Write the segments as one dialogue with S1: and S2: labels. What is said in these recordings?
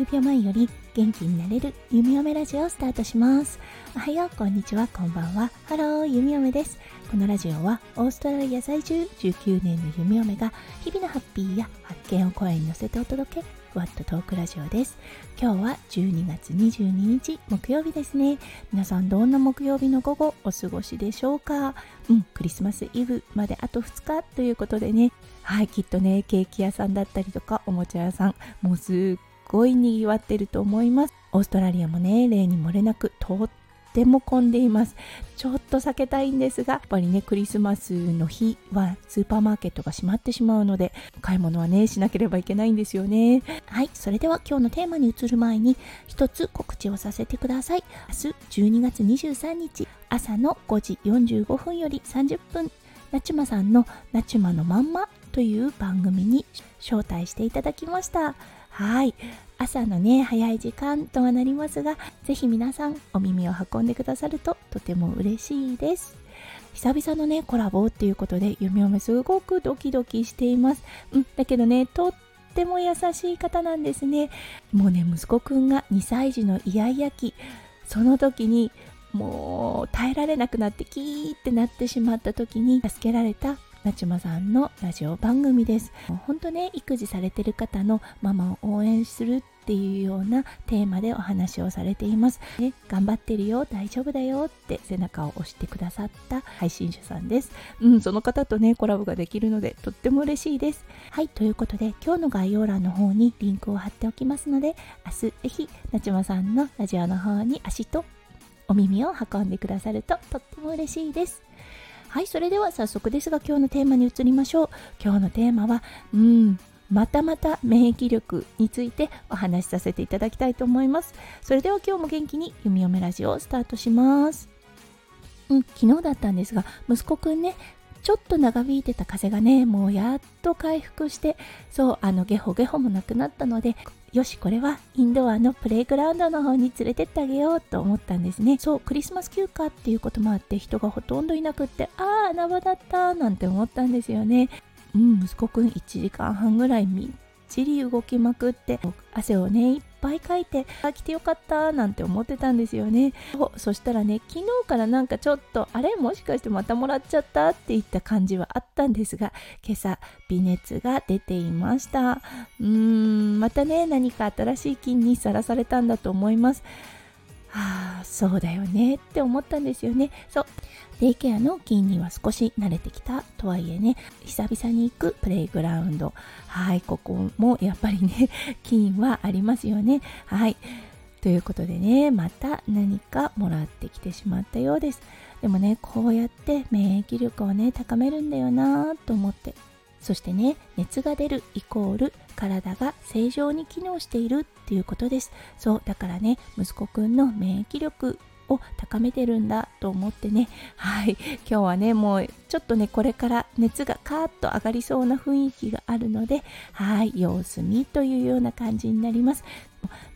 S1: 数秒前より元気になれる弓嫁ラジオをスタートしますおはようこんにちはこんばんはハロー弓嫁ですこのラジオはオーストラリア在住19年の弓嫁が日々のハッピーや発見を声に乗せてお届けふわっとトークラジオです今日は12月22日木曜日ですね皆さんどんな木曜日の午後お過ごしでしょうかうんクリスマスイブまであと2日ということでねはいきっとねケーキ屋さんだったりとかおもちゃ屋さんもうすっごい賑わってると思います。オーストラリアもね例に漏れなくとっても混んでいます。ちょっと避けたいんですがやっぱりねクリスマスの日はスーパーマーケットが閉まってしまうので買い物はねしなければいけないんですよね。はいそれでは今日のテーマに移る前に一つ告知をさせてください。明日12月23日朝の5時45分より30分なちまさんのなちまのまんまという番組に招待していただきました。はい。朝のね早い時間とはなりますがぜひ皆さんお耳を運んでくださるととても嬉しいです。久々のねコラボっていうことで弓嫁すごくドキドキしています。うんだけどねとっても優しい方なんですね。もうね息子くんが2歳児のイヤイヤ期。その時にもう耐えられなくなってキーってなってしまった時に助けられたなちまさんのラジオ番組です。本当ね育児されてる方のママを応援するっていうようなテーマでお話をされています、ね、頑張ってるよ大丈夫だよって背中を押してくださった配信者さんです。うんその方とねコラボができるのでとっても嬉しいです。はいということで今日の概要欄の方にリンクを貼っておきますので明日ぜひなちまさんのラジオの方に足とお耳を運んでくださるととっても嬉しいです。はい、それでは早速ですが今日のテーマに移りましょう。今日のテーマは、うん、またまた免疫力についてお話しさせていただきたいと思います。それでは今日も元気に弓嫁ラジオをスタートします。うん、昨日だったんですが、息子くんね、ちょっと長引いてた風がね、もうやっと回復して、そう、あの、ゲホゲホもなくなったので、よし、これはインドアのプレイグラウンドの方に連れてってあげようと思ったんですね。そう、クリスマス休暇っていうこともあって人がほとんどいなくって、ああ、穴場だったなんて思ったんですよね。うん、息子くん1時間半ぐらいみっちり動きまくって汗をねいっぱい書いてあ来てよかったなんて思ってたんですよね。そしたらね昨日からなんかちょっとあれもしかしてまたもらっちゃったっていった感じはあったんですが今朝微熱が出ていました。うーんまたね何か新しい菌にさらされたんだと思います。はあそうだよねって思ったんですよね。そう。デイケアの菌には少し慣れてきたとはいえね久々に行くプレイグラウンド。はいここもやっぱりね 菌はありますよね。はい。ということでねまた何かもらってきてしまったようです。でもねこうやって免疫力をね高めるんだよなと思って。そしてね熱が出るイコール体が正常に機能しているっていうことです。そうだからね息子くんの免疫力を高めてるんだと思ってね。はい。今日はねもうちょっとねこれから熱がカーッと上がりそうな雰囲気があるのではい。様子見というような感じになります。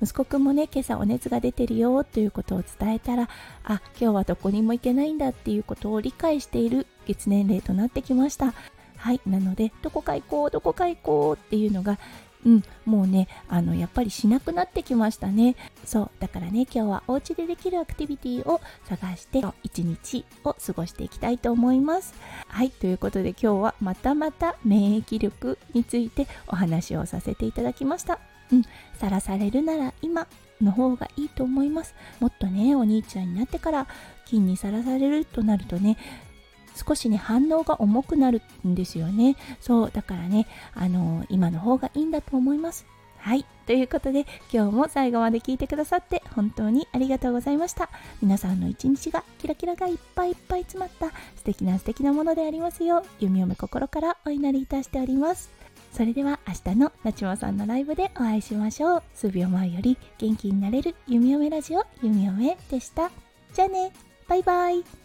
S1: 息子くんもね今朝お熱が出てるよということを伝えたらあ今日はどこにも行けないんだっていうことを理解している月年齢となってきました。はいなのでどこか行こうどこか行こうっていうのがうん、もうね、あの、やっぱりしなくなってきましたね。そう、だからね、今日はお家でできるアクティビティを探して、一日を過ごしていきたいと思います。はい、ということで今日はまたまた免疫力についてお話をさせていただきました。うん、さらされるなら今の方がいいと思います。もっとね、お兄ちゃんになってから菌にさらされるとなるとね、少しね反応が重くなるんですよね。そうだからねあの今の方がいいんだと思います。はい。ということで今日も最後まで聞いてくださって本当にありがとうございました。皆さんの一日がキラキラがいっぱいいっぱい詰まった素敵な素敵なものでありますよう弓嫁心からお祈りいたしております。それでは明日のなちまさんのライブでお会いしましょう。数秒前より元気になれる弓嫁ラジオ弓嫁でした。じゃあね。バイバイ。